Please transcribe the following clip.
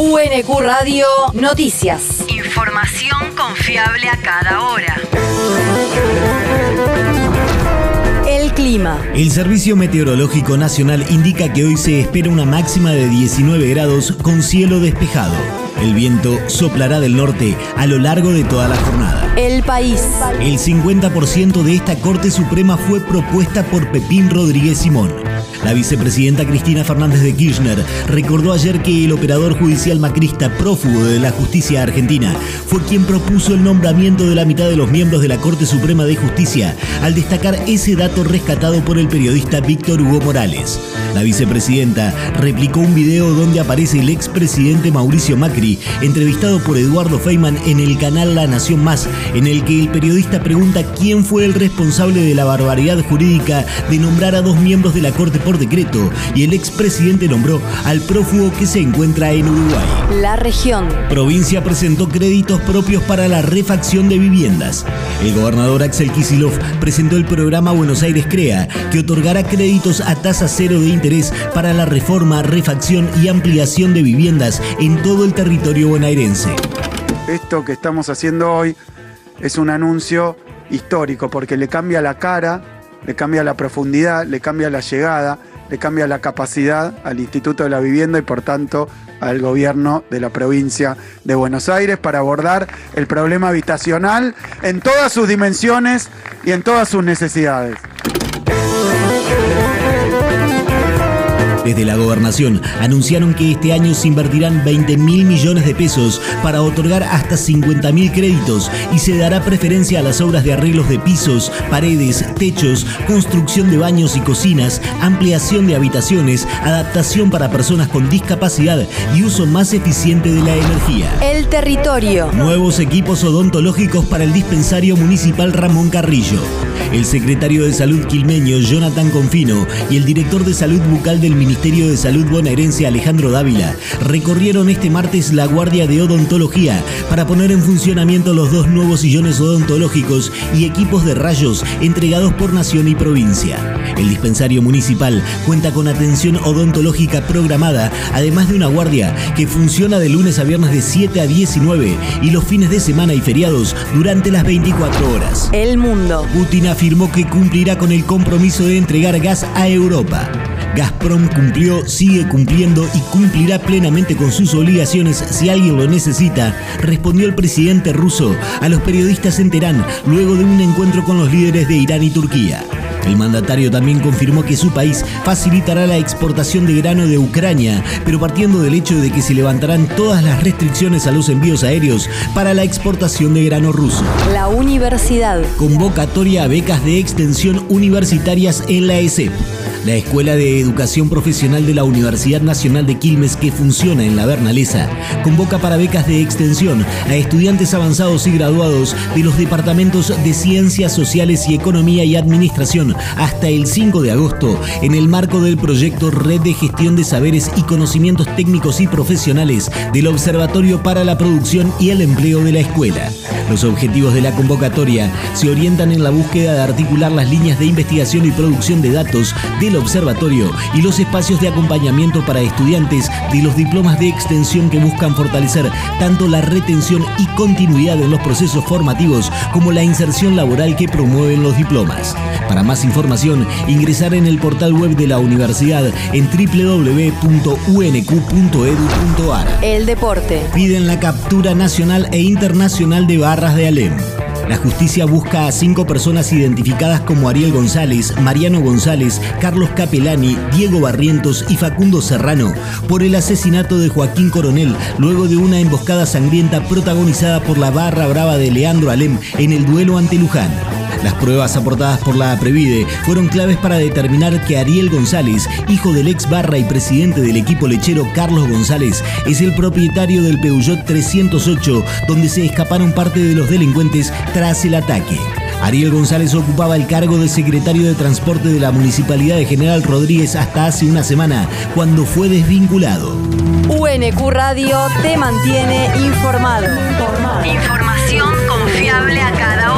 UNQ Radio Noticias. Información confiable a cada hora. El clima. El Servicio Meteorológico Nacional indica que hoy se espera una máxima de 19 grados con cielo despejado. El viento soplará del norte a lo largo de toda la jornada. El país. El 50% de esta Corte Suprema fue propuesta por Pepín Rodríguez Simón. La vicepresidenta Cristina Fernández de Kirchner recordó ayer que el operador judicial macrista prófugo de la justicia argentina fue quien propuso el nombramiento de la mitad de los miembros de la Corte Suprema de Justicia al destacar ese dato rescatado por el periodista Víctor Hugo Morales. La vicepresidenta replicó un video donde aparece el expresidente Mauricio Macri entrevistado por Eduardo Feynman en el canal La Nación Más, en el que el periodista pregunta quién fue el responsable de la barbaridad jurídica de nombrar a dos miembros de la Corte por decreto y el expresidente nombró al prófugo que se encuentra en Uruguay. La región. Provincia presentó créditos propios para la refacción de viviendas. El gobernador Axel Kisilov presentó el programa Buenos Aires Crea, que otorgará créditos a tasa cero de interés para la reforma, refacción y ampliación de viviendas en todo el territorio bonaerense. Esto que estamos haciendo hoy es un anuncio histórico porque le cambia la cara le cambia la profundidad, le cambia la llegada, le cambia la capacidad al Instituto de la Vivienda y por tanto al gobierno de la provincia de Buenos Aires para abordar el problema habitacional en todas sus dimensiones y en todas sus necesidades. Desde la gobernación anunciaron que este año se invertirán 20 mil millones de pesos para otorgar hasta 50 mil créditos y se dará preferencia a las obras de arreglos de pisos, paredes, techos, construcción de baños y cocinas, ampliación de habitaciones, adaptación para personas con discapacidad y uso más eficiente de la energía. El territorio. Nuevos equipos odontológicos para el dispensario municipal Ramón Carrillo. El secretario de Salud quilmeño Jonathan Confino y el director de Salud Bucal del Ministerio de Salud bonaerense Alejandro Dávila recorrieron este martes la Guardia de Odontología para poner en funcionamiento los dos nuevos sillones odontológicos y equipos de rayos entregados por nación y provincia. El dispensario municipal cuenta con atención odontológica programada, además de una guardia que funciona de lunes a viernes de 7 a 19 y los fines de semana y feriados durante las 24 horas. El mundo. Putin afirmó que cumplirá con el compromiso de entregar gas a Europa. Gazprom cumplió, sigue cumpliendo y cumplirá plenamente con sus obligaciones si alguien lo necesita, respondió el presidente ruso a los periodistas en Teherán luego de un encuentro con los líderes de Irán y Turquía. El mandatario también confirmó que su país facilitará la exportación de grano de Ucrania, pero partiendo del hecho de que se levantarán todas las restricciones a los envíos aéreos para la exportación de grano ruso. La universidad. Convocatoria a becas de extensión universitarias en la ESEP. La Escuela de Educación Profesional de la Universidad Nacional de Quilmes, que funciona en la Bernalesa, convoca para becas de extensión a estudiantes avanzados y graduados de los departamentos de Ciencias Sociales y Economía y Administración hasta el 5 de agosto en el marco del proyecto Red de Gestión de Saberes y Conocimientos Técnicos y Profesionales del Observatorio para la Producción y el Empleo de la Escuela. Los objetivos de la convocatoria se orientan en la búsqueda de articular las líneas de investigación y producción de datos del observatorio y los espacios de acompañamiento para estudiantes de los diplomas de extensión que buscan fortalecer tanto la retención y continuidad en los procesos formativos como la inserción laboral que promueven los diplomas. Para más información, ingresar en el portal web de la universidad en www.unq.edu.ar. El deporte. Piden la captura nacional e internacional de de. La justicia busca a cinco personas identificadas como Ariel González, Mariano González, Carlos Capelani, Diego Barrientos y Facundo Serrano por el asesinato de Joaquín Coronel luego de una emboscada sangrienta protagonizada por la barra brava de Leandro Alem en el duelo ante Luján. Las pruebas aportadas por la Previde fueron claves para determinar que Ariel González, hijo del ex barra y presidente del equipo lechero Carlos González, es el propietario del Peugeot 308, donde se escaparon parte de los delincuentes tras el ataque. Ariel González ocupaba el cargo de secretario de Transporte de la Municipalidad de General Rodríguez hasta hace una semana, cuando fue desvinculado. UNQ Radio te mantiene informado. Información confiable a cada hora.